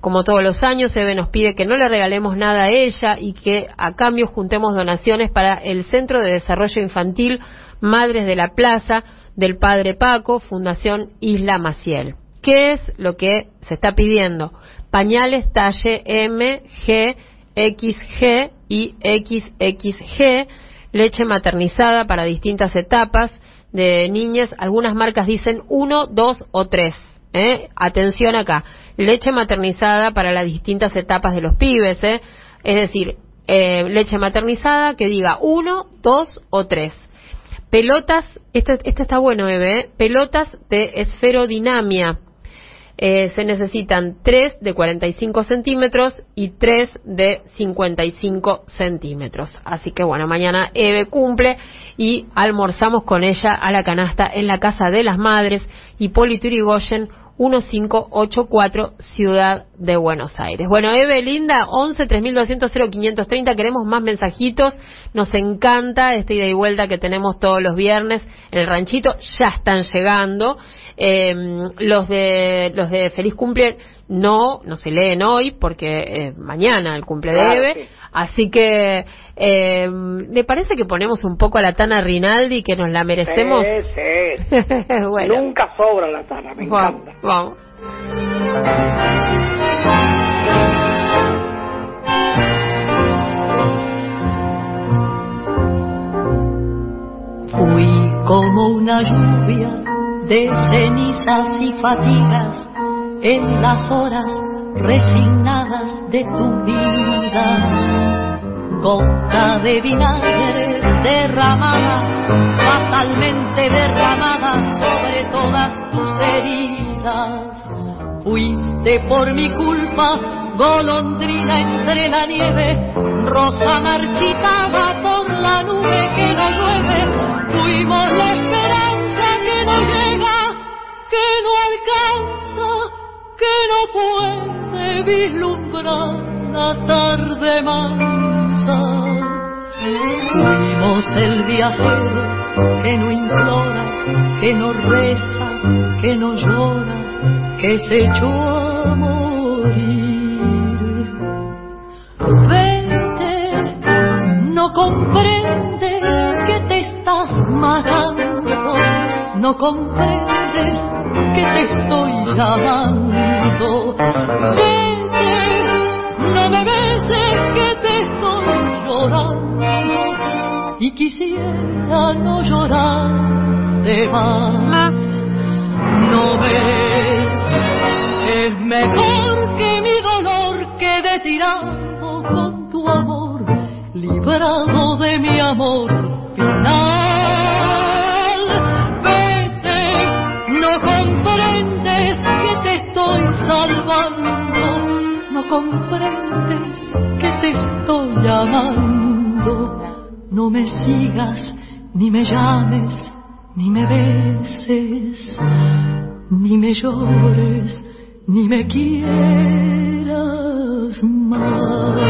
Como todos los años, Eve nos pide que no le regalemos nada a ella y que a cambio juntemos donaciones para el Centro de Desarrollo Infantil Madres de la Plaza del Padre Paco, Fundación Isla Maciel. ¿Qué es lo que se está pidiendo? Pañales talle M, G, XG y XXG leche maternizada para distintas etapas de niñas. Algunas marcas dicen uno, dos o tres. ¿eh? Atención acá. Leche maternizada para las distintas etapas de los pibes. ¿eh? Es decir, eh, leche maternizada que diga uno, dos o tres. Pelotas, este, este está bueno, Eve, ¿eh? pelotas de esferodinamia. Eh, se necesitan 3 de 45 centímetros y 3 de 55 centímetros. Así que bueno, mañana Eve cumple y almorzamos con ella a la canasta en la Casa de las Madres, Hipólito Yrigoyen, 1584, Ciudad de Buenos Aires. Bueno, Eve, linda, 11 3200 0530, queremos más mensajitos, nos encanta esta ida y vuelta que tenemos todos los viernes en el ranchito, ya están llegando. Eh, los de los de feliz cumple no no se leen hoy porque eh, mañana el cumple de Eve sí. así que eh, me parece que ponemos un poco a la Tana Rinaldi que nos la merecemos Sí, sí. bueno Nunca sobra la tana, me encanta. vamos. Fui como una lluvia de cenizas y fatigas en las horas resignadas de tu vida. Gota de vinagre derramada, fatalmente derramada sobre todas tus heridas. Fuiste por mi culpa golondrina entre la nieve, rosa marchitada por la nube que no llueve, fuimos la esperanza que no llega, que no alcanza, que no puede vislumbrar la tarde mansa. Fuimos el viajero que no implora, que no reza, que no llora, que se echó a morir. Vete, no comprendes que te estás matando, no comprendes que te estoy llamando. Vete, quisiera no llorar de más. No ves, es mejor me sigas, ni me llames, ni me beses, ni me llores, ni me quieras más.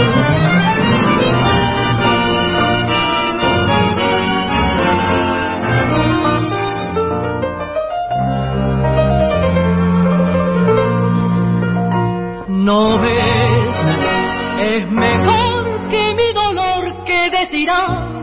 No ves, es mejor que mi dolor quede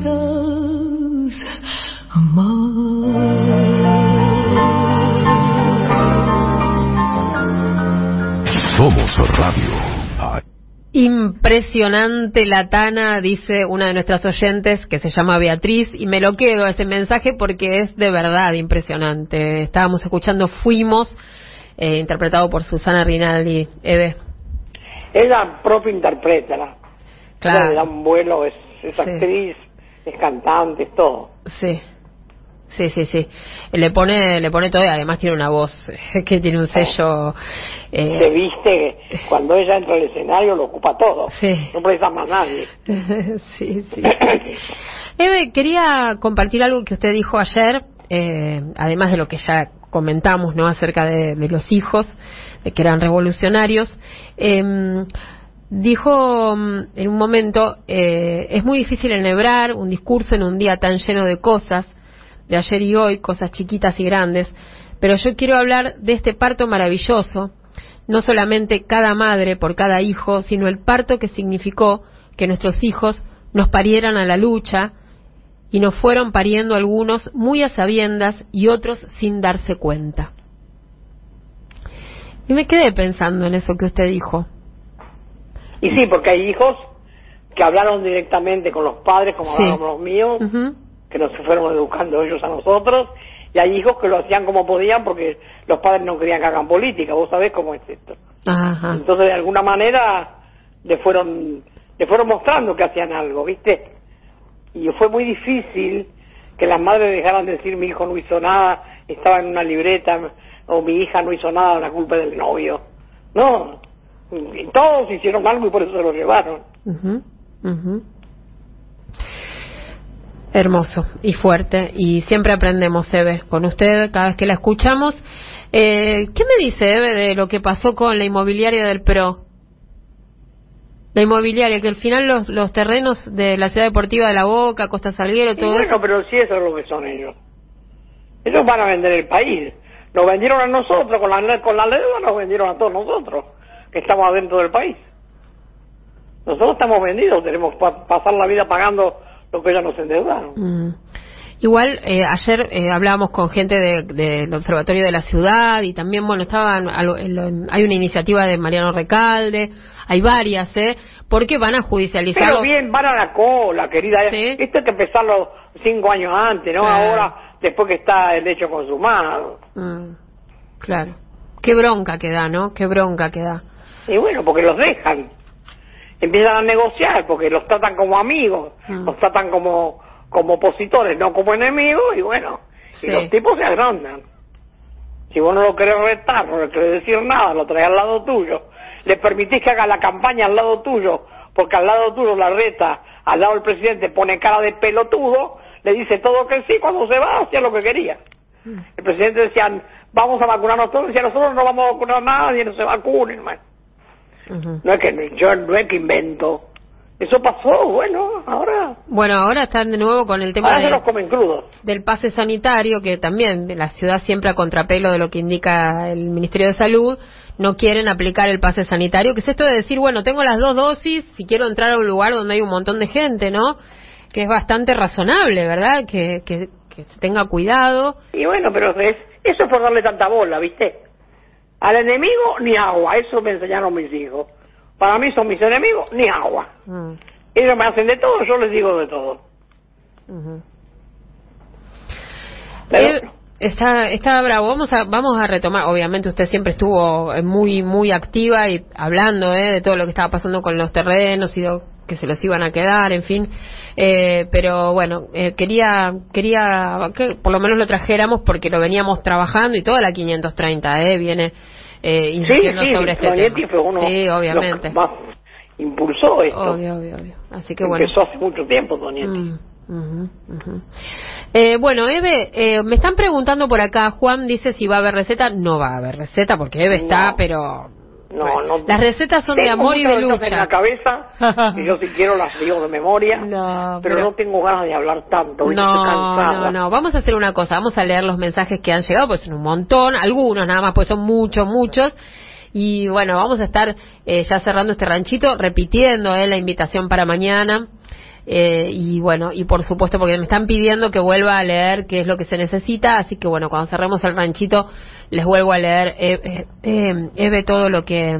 quieras más. Somos Radio. Impresionante la Tana, dice una de nuestras oyentes que se llama Beatriz, y me lo quedo ese mensaje porque es de verdad impresionante. Estábamos escuchando Fuimos, eh, interpretado por Susana Rinaldi. Eve. Ella propia interpreta, ¿no? Claro. Le da un vuelo, es, es Sí. actriz, es cantante, es todo. Sí. Sí, sí, sí. Le pone, le pone todo y además tiene una voz que tiene un sello. eh, Se viste, cuando ella entra al escenario lo ocupa todo. Sí. No precisa más nadie. sí, sí. Eve, quería compartir algo que usted dijo ayer, eh, además de lo que ya comentamos, ¿no? Acerca de, de los hijos, de que eran revolucionarios. Em, dijo mm, en un momento, eh, es muy difícil enhebrar un discurso en un día tan lleno de cosas, de ayer y hoy, cosas chiquitas y grandes, pero yo quiero hablar de este parto maravilloso, no solamente cada madre por cada hijo, sino el parto que significó que nuestros hijos nos parieran a la lucha y nos fueron pariendo algunos muy a sabiendas y otros sin darse cuenta. Y me quedé pensando en eso que usted dijo. Y sí, porque hay hijos que hablaron directamente con los padres, como Sí. hablaron los míos, Ujú. que nos fueron educando ellos a nosotros, y hay hijos que lo hacían como podían porque los padres no querían que hagan política, vos sabés cómo es esto. Ajá. Entonces, de alguna manera, le fueron, le fueron mostrando que hacían algo, ¿viste? Y fue muy difícil que las madres dejaran de decir mi hijo no hizo nada, estaba en una libreta, o mi hija no hizo nada, la culpa del novio. No, todos hicieron algo y por eso se lo llevaron. Ujú, ujú. Hermoso y fuerte. Y siempre aprendemos, Eve, con usted cada vez que la escuchamos. Eh, ¿Qué me dice, Eve, de lo que pasó con la inmobiliaria del PRO? La inmobiliaria, que al final los, los terrenos de la ciudad deportiva de La Boca, Costa Salguero, Y todo bueno, eso. pero sí eso es lo que son ellos. Ellos van a vender el país. Nos vendieron a nosotros, con la, con la deuda nos vendieron a todos nosotros, que estamos adentro del país. Nosotros estamos vendidos, tenemos que pa- pasar la vida pagando lo que ellos nos endeudaron. Mm. Igual, eh, ayer eh, hablábamos con gente de- del Observatorio de la Ciudad y también, bueno, estaban, hay una iniciativa de Mariano Recalde, hay varias, ¿eh? Porque van a judicializar. Pero bien, van a la cola, querida. Sí. Esto hay que empezarlo cinco años antes, ¿no? Claro. Ahora, después que está el hecho consumado. Mm, claro. Qué bronca que da, ¿no? Qué bronca que da. Y bueno, porque los dejan. Empiezan a negociar porque los tratan como amigos, Mm. los tratan como, como opositores, no como enemigos, y bueno, Sí. y los tipos se agrandan. Si vos no lo querés retar, no le querés decir nada, lo traes al lado tuyo, le permitís que haga la campaña al lado tuyo, porque al lado tuyo la reta, al lado del presidente pone cara de pelotudo, le dice todo que sí, cuando se va hacía lo que quería. El presidente decía, vamos a vacunarnos todos, decía, nosotros no vamos a vacunar a nadie, no se vacunen, man. No es que yo no es que invento. Eso pasó, bueno, ahora, Bueno, ahora están de nuevo con el tema ahora se de- los comen crudos. del pase sanitario, que también la ciudad siempre a contrapelo de lo que indica el Ministerio de Salud, no quieren aplicar el pase sanitario, que es esto de decir, bueno, tengo las dos dosis, si quiero entrar a un lugar donde hay un montón de gente, ¿no? Que es bastante razonable, ¿verdad? Que, que, que se tenga cuidado. Y bueno, pero es, eso es por darle tanta bola, ¿viste? Al enemigo ni agua, eso me enseñaron mis hijos. Para mí son mis enemigos ni agua. Mm, Ellos me hacen de todo, yo les digo de todo. Pero- Eh, está, está bravo. Vamos a, vamos a retomar. Obviamente usted siempre estuvo eh, muy, muy activa y hablando eh, de todo lo que estaba pasando con los terrenos y lo que se los iban a quedar, en fin. Eh, pero bueno, eh, quería, quería que por lo menos lo trajéramos porque lo veníamos trabajando y toda la 530 eh, viene eh, Sí, insistiendo sí, sobre este tema. fue uno sí, obviamente. más impulsó esto. Obvio, obvio, obvio. Así que bueno. Empezó hace mucho tiempo, Donietti. Mm, ujú, ujú. Eh, bueno, Eve, eh, me están preguntando por acá, Juan dice si va a haber receta. No va a haber receta porque Eve está, No. pero... No, no. Las recetas son de amor y de cosas en la lucha. cabeza, y yo si quiero las digo de memoria, No, pero, pero- no tengo ganas de hablar tanto, No, cansada. no, no. Vamos a hacer una cosa. Vamos a leer los mensajes que han llegado, pues son un montón, algunos nada más, pues son muchos, muchos. Y bueno, vamos a estar eh, ya cerrando este ranchito, repitiendo eh, la invitación para mañana. Eh, y bueno, y por supuesto, porque me están pidiendo que vuelva a leer qué es lo que se necesita, así que bueno, cuando cerremos el ranchito, les vuelvo a leer, eh, eh, eh, Eve, todo lo que,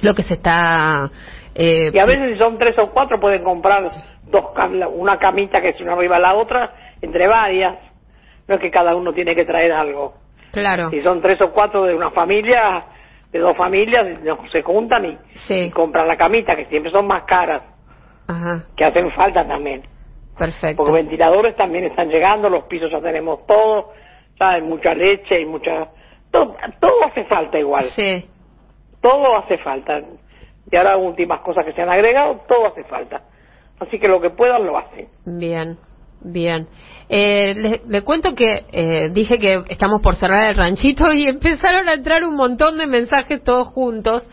lo que se está. Eh, Y a veces si son tres o cuatro pueden comprar dos una camita que es una arriba la otra, entre varias. No es que cada uno tiene que traer algo. claro. Si son tres o cuatro de una familia, de dos familias, se juntan y, Sí. y compran la camita, que siempre son más caras, Ajá, que hacen falta también. perfecto. Porque ventiladores también están llegando, los pisos ya tenemos todo, hay mucha leche y mucha... Todo, todo hace falta igual, Sí. todo hace falta. Y ahora últimas cosas que se han agregado, todo hace falta. Así que lo que puedan lo hacen. Bien, bien. Eh, le, le cuento que eh, dije que estamos por cerrar el ranchito y empezaron a entrar un montón de mensajes todos juntos.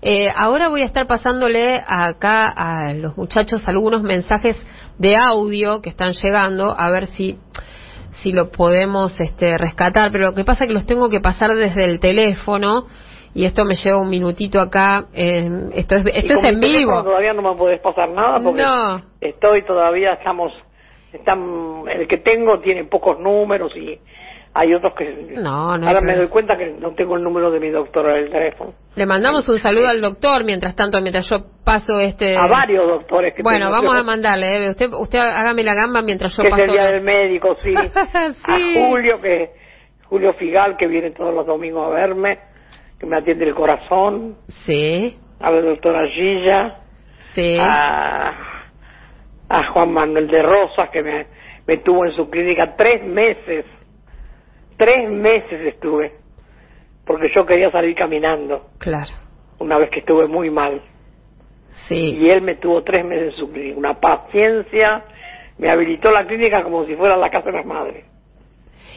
Eh, ahora voy a estar pasándole acá a los muchachos algunos mensajes de audio que están llegando a ver si si lo podemos este, rescatar, pero lo que pasa es que los tengo que pasar desde el teléfono y esto me lleva un minutito acá. eh, esto es, esto es en vivo. Todavía no me puedes pasar nada porque No. estoy todavía, estamos, están, el que tengo tiene pocos números y hay otros que... No, no Ahora me doy cuenta que no tengo el número de mi doctora del teléfono. Le mandamos un saludo al doctor mientras tanto, mientras yo paso este. A varios doctores que Bueno, vamos que- a mandarle, Eve. Usted, usted hágame la gamba mientras yo que es paso. el día los- del médico, sí. Sí. A Julio, que Julio Figal, que viene todos los domingos a verme, que me atiende el corazón. Sí, A la doctora Gilla. sí. a, a Juan Manuel de Rosas, que me, me tuvo en su clínica tres meses. Tres meses estuve. Porque yo quería salir caminando, Claro. una vez que estuve muy mal. Sí. Y él me tuvo tres meses en su clínica. Una paciencia. Me habilitó la clínica como si fuera la casa de las madres.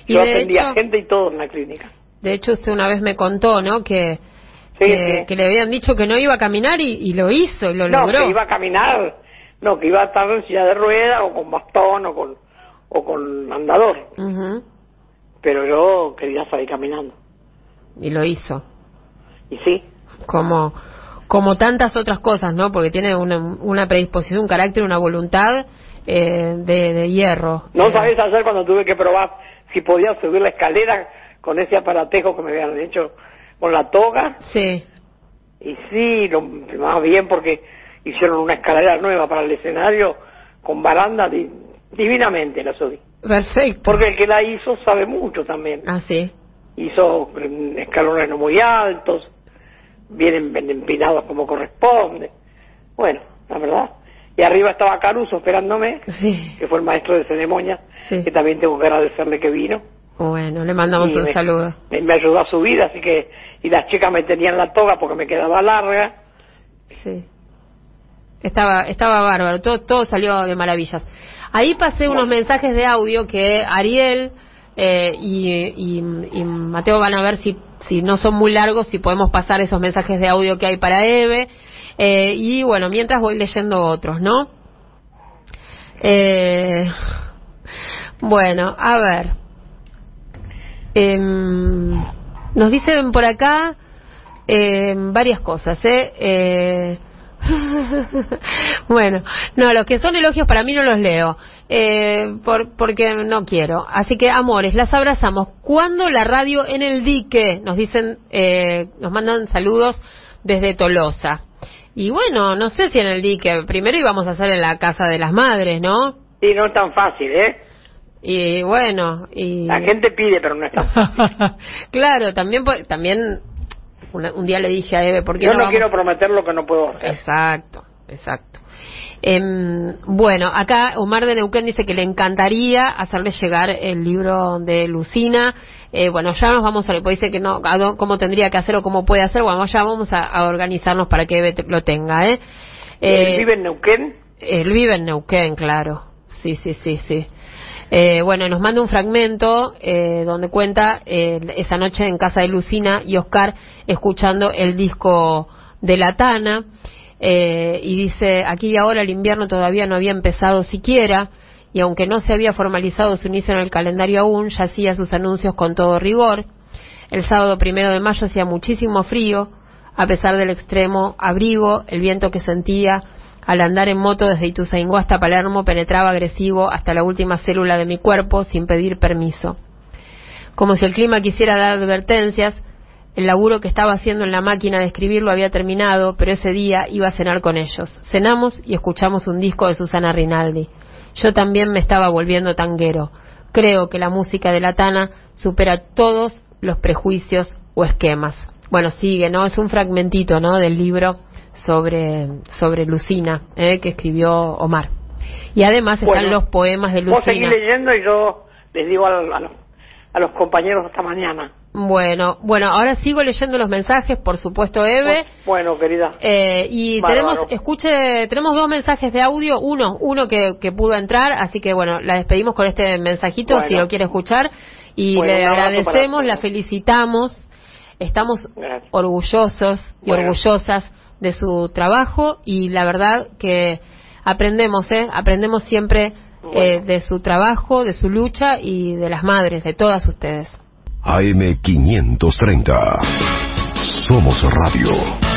Y Yo atendía hecho, gente y todo en la clínica. de hecho, usted una vez me contó, ¿no? Que, Sí, que, sí. que le habían dicho que no iba a caminar y, y lo hizo, y lo no, logró. que iba a caminar. No, que iba a estar en silla de rueda o con bastón o con, o con andador. Ujú, Pero yo quería salir caminando. Y lo hizo. Y sí, Como, como tantas otras cosas, ¿no? Porque tiene una, una predisposición, un carácter, una voluntad eh, de, de hierro. No Eh, sabes hacer cuando tuve que probar si podía subir la escalera con ese aparatejo que me habían hecho con la toga. Sí, Y sí, lo, más bien porque hicieron una escalera nueva para el escenario con baranda di- divinamente la subí. Perfecto. Porque el que la hizo sabe mucho también. Ah, sí. Hizo escalones no muy altos, vienen bien empinados como corresponde. Bueno, la verdad. Y arriba estaba Caruso esperándome, Sí. que fue el maestro de ceremonia, Sí. que también tengo que agradecerle que vino. Bueno, le mandamos Y un me- saludo. Me, me ayudó a subir, así que, y las chicas me tenían la toga porque me quedaba larga. Sí. Estaba, estaba bárbaro, todo, todo salió de maravillas. Ahí pasé unos mensajes de audio que Ariel eh, y, y- y Mateo van a ver si, si no son muy largos, si podemos pasar esos mensajes de audio que hay para Eve. Eh, y bueno, mientras voy leyendo otros, ¿no? Eh, bueno, a ver. Em, nos dicen por acá em, varias cosas, ¿eh? Bueno, no, los que son elogios para mí no los leo, eh, por, porque no quiero. Así que, amores, las abrazamos. ¿Cuándo la radio en el dique? Nos dicen, eh, nos mandan saludos desde Tolosa. Y bueno, no sé si en el dique. Primero íbamos a hacer en la casa de las madres, ¿no? Y no es tan fácil, ¿eh? Y bueno, y... La gente pide, pero no es tan fácil. claro, también, también una- un día le dije a Eve, ¿por qué Yo no no quiero prometer lo que no puedo hacer. Exacto, exacto. Em, bueno, acá Omar de Neuquén dice que le encantaría hacerle llegar el libro de Lucina. Eh, bueno, ya nos vamos a, pues dice que no, cómo tendría que hacer o cómo puede hacer. Bueno, ya vamos a, a organizarnos para que Eve te- lo tenga, ¿eh? ¿Él Eh, vive en Neuquén? él vive en Neuquén, claro. Sí, sí, sí, sí. Eh, bueno, nos manda un fragmento eh, donde cuenta eh, esa noche en casa de Lucina y Oscar escuchando el disco de La Tana eh, y dice, aquí y ahora el invierno todavía no había empezado siquiera y aunque no se había formalizado su inicio en el calendario aún, ya hacía sus anuncios con todo rigor. El sábado primero de mayo hacía muchísimo frío, a pesar del extremo abrigo, el viento que sentía al andar en moto desde Ituzaingó hasta Palermo penetraba agresivo hasta la última célula de mi cuerpo sin pedir permiso. Como si el clima quisiera dar advertencias, el laburo que estaba haciendo en la máquina de escribir lo había terminado, pero ese día iba a cenar con ellos. Cenamos y escuchamos un disco de Susana Rinaldi. Yo también me estaba volviendo tanguero. Creo que la música de la Tana supera todos los prejuicios o esquemas. Bueno, sigue, ¿no? Es un fragmentito, ¿no? Del libro sobre, sobre Lucina, ¿eh? que escribió Omar. Y además están Bueno, los poemas de Vos seguís Lucina. leyendo y yo les digo a, a los, a los compañeros hasta mañana. Bueno, bueno, ahora sigo leyendo los mensajes, por supuesto, Eve. Bueno, querida. Eh, y Bárbaro. tenemos, escuche, tenemos dos mensajes de audio, uno, uno que, que pudo entrar, así que bueno, la despedimos con este mensajito, Bueno. si lo quiere escuchar, y Bueno, le agradecemos, para la felicitamos, estamos Gracias. orgullosos y Bueno. orgullosas de su trabajo, y la verdad que aprendemos, ¿eh? Aprendemos siempre eh, de su trabajo, de su lucha y de las madres, de todas ustedes. AM530. Somos Radio.